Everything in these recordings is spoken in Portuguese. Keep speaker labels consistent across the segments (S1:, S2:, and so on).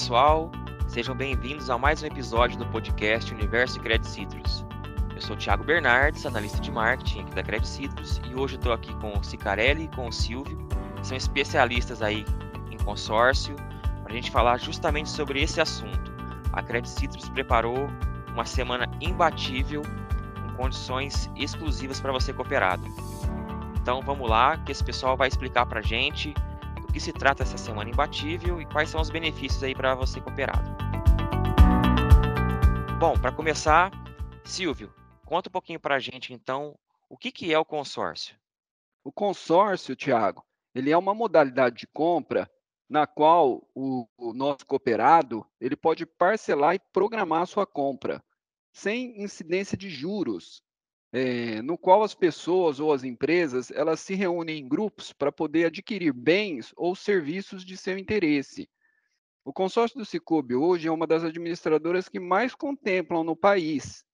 S1: pessoal, sejam bem-vindos a mais um episódio do podcast Universo Credit Citrus. Eu sou o Thiago Bernardes, analista de marketing aqui da Credit Citrus, e hoje estou aqui com o Cicarelli e com o Silvio, que são especialistas aí em consórcio, para a gente falar justamente sobre esse assunto. A Credit Citrus preparou uma semana imbatível, com condições exclusivas para você cooperado. Então vamos lá, que esse pessoal vai explicar para a gente do que se trata essa semana imbatível e quais são os benefícios aí para você cooperado. Bom, para começar, Silvio, conta um pouquinho para a gente então o que, que é o consórcio.
S2: O consórcio, Tiago, ele é uma modalidade de compra na qual o, o, nosso cooperado ele pode parcelar e programar a sua compra sem incidência de juros é, no qual as pessoas ou as empresas elas se reúnem em grupos para poder adquirir bens ou serviços de seu interesse. O consórcio do Cicobi hoje é uma das administradoras que mais contemplam no país.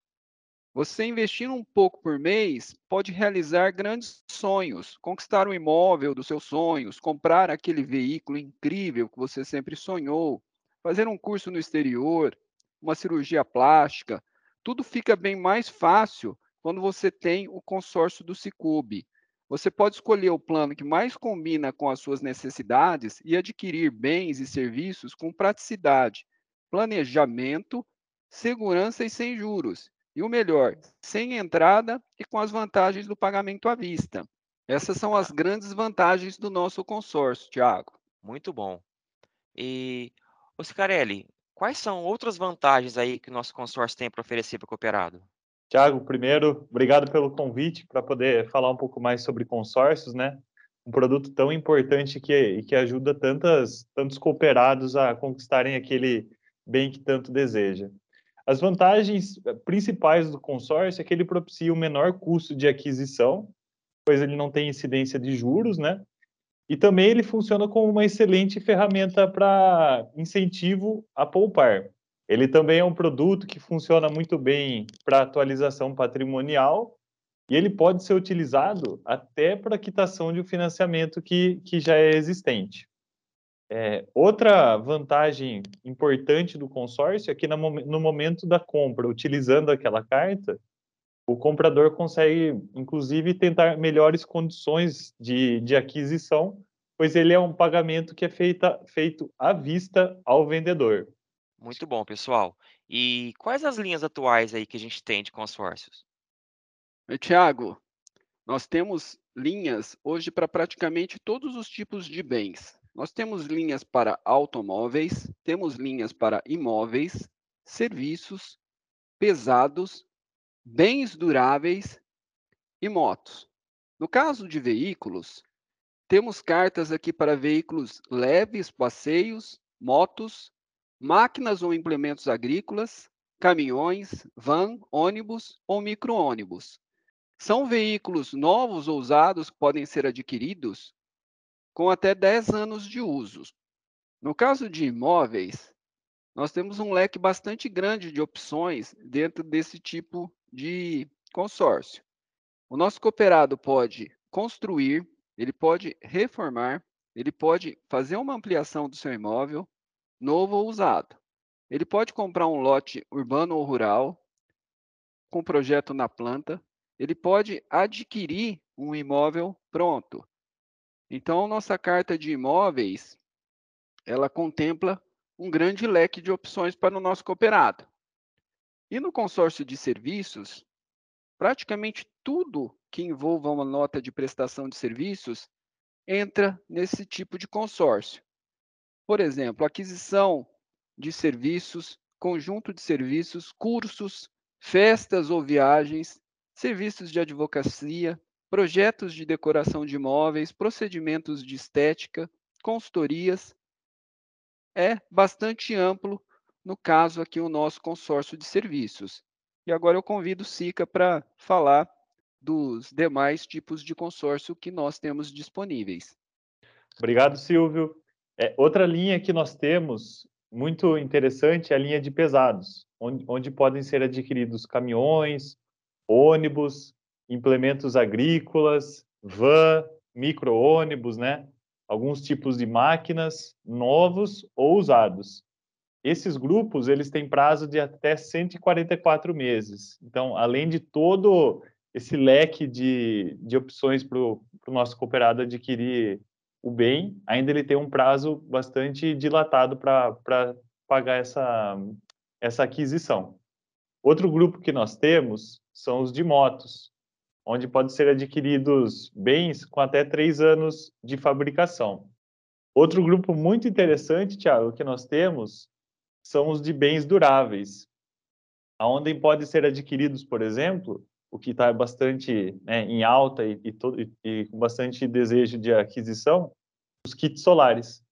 S2: Você investindo um pouco por mês pode realizar grandes sonhos, conquistar o um imóvel dos seus sonhos, comprar aquele veículo incrível que você sempre sonhou, fazer um curso no exterior, uma cirurgia plástica. Tudo fica bem mais fácil quando você tem o consórcio do Cicobi. Você pode escolher o plano que mais combina com as suas necessidades e adquirir bens e serviços com praticidade, planejamento, segurança e sem juros. E o melhor, sem entrada e com as vantagens do pagamento à vista. Essas são as grandes vantagens do nosso consórcio, Tiago.
S1: Muito bom. E, Oscarelli, quais são outras vantagens aí que o nosso consórcio tem para oferecer para o cooperado?
S3: Tiago, primeiro, obrigado pelo convite para poder falar um pouco mais sobre consórcios, né? Um produto tão importante que, que ajuda tantas, tantos cooperados a conquistarem aquele bem que tanto deseja. As vantagens eh, principais do consórcio é que ele propicia o menor custo de aquisição, pois ele não tem incidência de juros, né? E também ele funciona como uma excelente ferramenta para incentivo a poupar. Ele também é um produto que funciona muito bem para atualização patrimonial e ele pode ser utilizado até para quitação de um financiamento que, que já é existente. É, outra vantagem importante do consórcio é que no, momento da compra, utilizando aquela carta, o comprador consegue, inclusive, tentar melhores condições de, de aquisição, pois ele é um pagamento que é feita, feito à vista ao vendedor.
S1: Muito bom, pessoal. E quais as linhas atuais aí que a gente tem de consórcios?
S2: Tiago, nós temos linhas hoje para praticamente todos os tipos de bens. Nós temos linhas para automóveis, temos linhas para imóveis, serviços, pesados, bens duráveis e motos. No caso de veículos, temos cartas aqui para veículos leves, passeios, motos, máquinas ou implementos agrícolas, caminhões, van, ônibus ou micro-ônibus. São veículos novos ou usados que podem ser adquiridos com até 10 anos de uso. No caso de imóveis, nós temos um leque bastante grande de opções dentro desse tipo de consórcio. O nosso cooperado pode construir, ele pode reformar, ele pode fazer uma ampliação do seu imóvel, novo ou usado. Ele pode comprar um lote urbano ou rural, com projeto na planta. Ele pode adquirir um imóvel pronto. Então, nossa carta de imóveis, ela contempla um grande leque de opções para o nosso cooperado. E no consórcio de serviços, praticamente tudo que envolva uma nota de prestação de serviços entra nesse tipo de consórcio. Por exemplo, aquisição de serviços, conjunto de serviços, cursos, festas ou viagens, serviços de advocacia, projetos de decoração de imóveis, procedimentos de estética, consultorias. É bastante amplo, no caso aqui, o nosso consórcio de serviços. E agora eu convido o Sica para falar dos demais tipos de consórcio que nós temos disponíveis.
S3: Obrigado, Silvio. É, outra linha que nós temos, muito interessante, é a linha de pesados, onde, onde podem ser adquiridos caminhões, ônibus, implementos agrícolas, van, micro-ônibus, né? Alguns tipos de máquinas novos ou usados. esses grupos eles têm prazo de até 144 meses. Então, além de todo esse leque de, de opções para o nosso cooperado adquirir o bem, ainda ele tem um prazo bastante dilatado para pagar essa, essa aquisição. Outro grupo que nós temos são os de motos, onde pode ser adquiridos bens com até três anos de fabricação. Outro grupo muito interessante, Tiago, que nós temos são os de bens duráveis, aonde pode ser adquiridos, por exemplo, o que está bastante né, em alta e, e, todo, e, e, com bastante desejo de aquisição, os kits solares.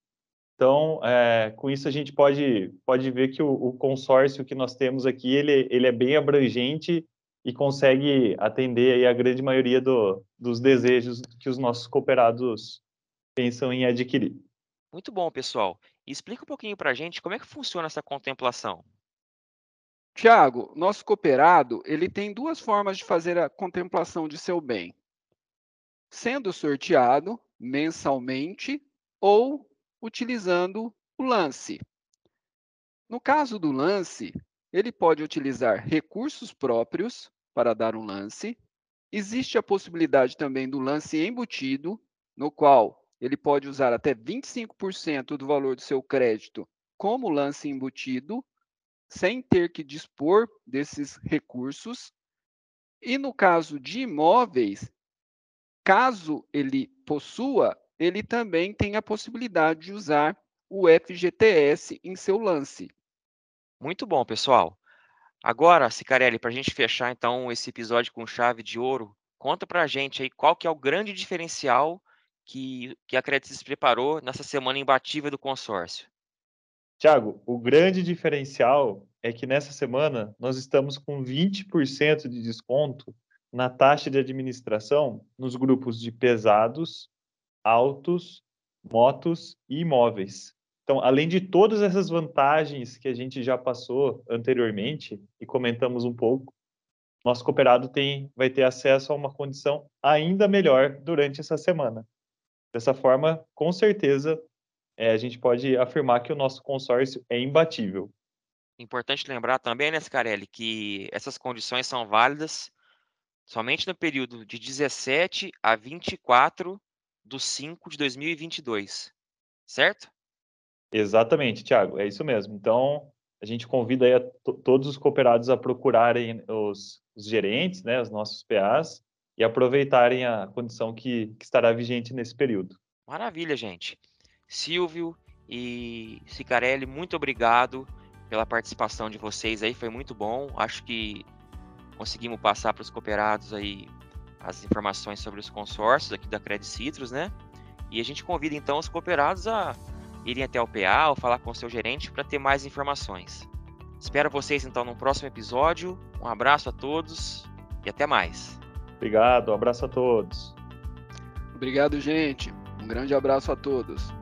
S3: Então, é, com isso a gente pode, pode ver que o, o, consórcio que nós temos aqui, ele, ele é bem abrangente e consegue atender a grande maioria do, dos desejos que os nossos cooperados pensam em adquirir.
S1: Muito bom, pessoal. Explica um pouquinho para a gente como é que funciona essa contemplação.
S2: Tiago, nosso cooperado ele tem duas formas de fazer a contemplação de seu bem: sendo sorteado mensalmente ou utilizando o lance. No caso do lance, ele pode utilizar recursos próprios para dar um lance. Existe a possibilidade também do lance embutido, no qual ele pode usar até 25% do valor do seu crédito como lance embutido, sem ter que dispor desses recursos. E no caso de imóveis, caso ele possua, ele também tem a possibilidade de usar o FGTS em seu lance.
S1: Muito bom, pessoal. Agora, Cicarelli, para a gente fechar então esse episódio com chave de ouro, conta para a gente aí qual que é o grande diferencial que, que a Credicis preparou nessa semana imbatível do consórcio.
S3: Tiago, o grande diferencial é que nessa semana nós estamos com 20% de desconto na taxa de administração nos grupos de pesados, autos, motos e imóveis. Então, além de todas essas vantagens que a gente já passou anteriormente e comentamos um pouco, nosso cooperado tem, vai ter acesso a uma condição ainda melhor durante essa semana. Dessa forma, com certeza, é, a gente pode afirmar que o nosso consórcio é imbatível.
S1: Importante lembrar também, né, Scarelli, que essas condições são válidas somente no período de 17 a 24 de 5 de 2022, certo?
S3: Exatamente, Thiago, é isso mesmo. Então, a gente convida aí todos os cooperados a procurarem os, os gerentes, né, os nossos PAs, e aproveitarem a condição que, que estará vigente nesse período.
S1: Maravilha, gente. Silvio e Cicarelli, muito obrigado pela participação de vocês aí, foi muito bom. Acho que conseguimos passar para os cooperados aí as informações sobre os consórcios aqui da Credit Citrus, né? E a gente convida então os cooperados a irem até o PA ou falar com o seu gerente para ter mais informações. Espero vocês então no próximo episódio. Um abraço a todos e até mais.
S3: Obrigado, um abraço a todos.
S2: Obrigado, gente. Um grande abraço a todos.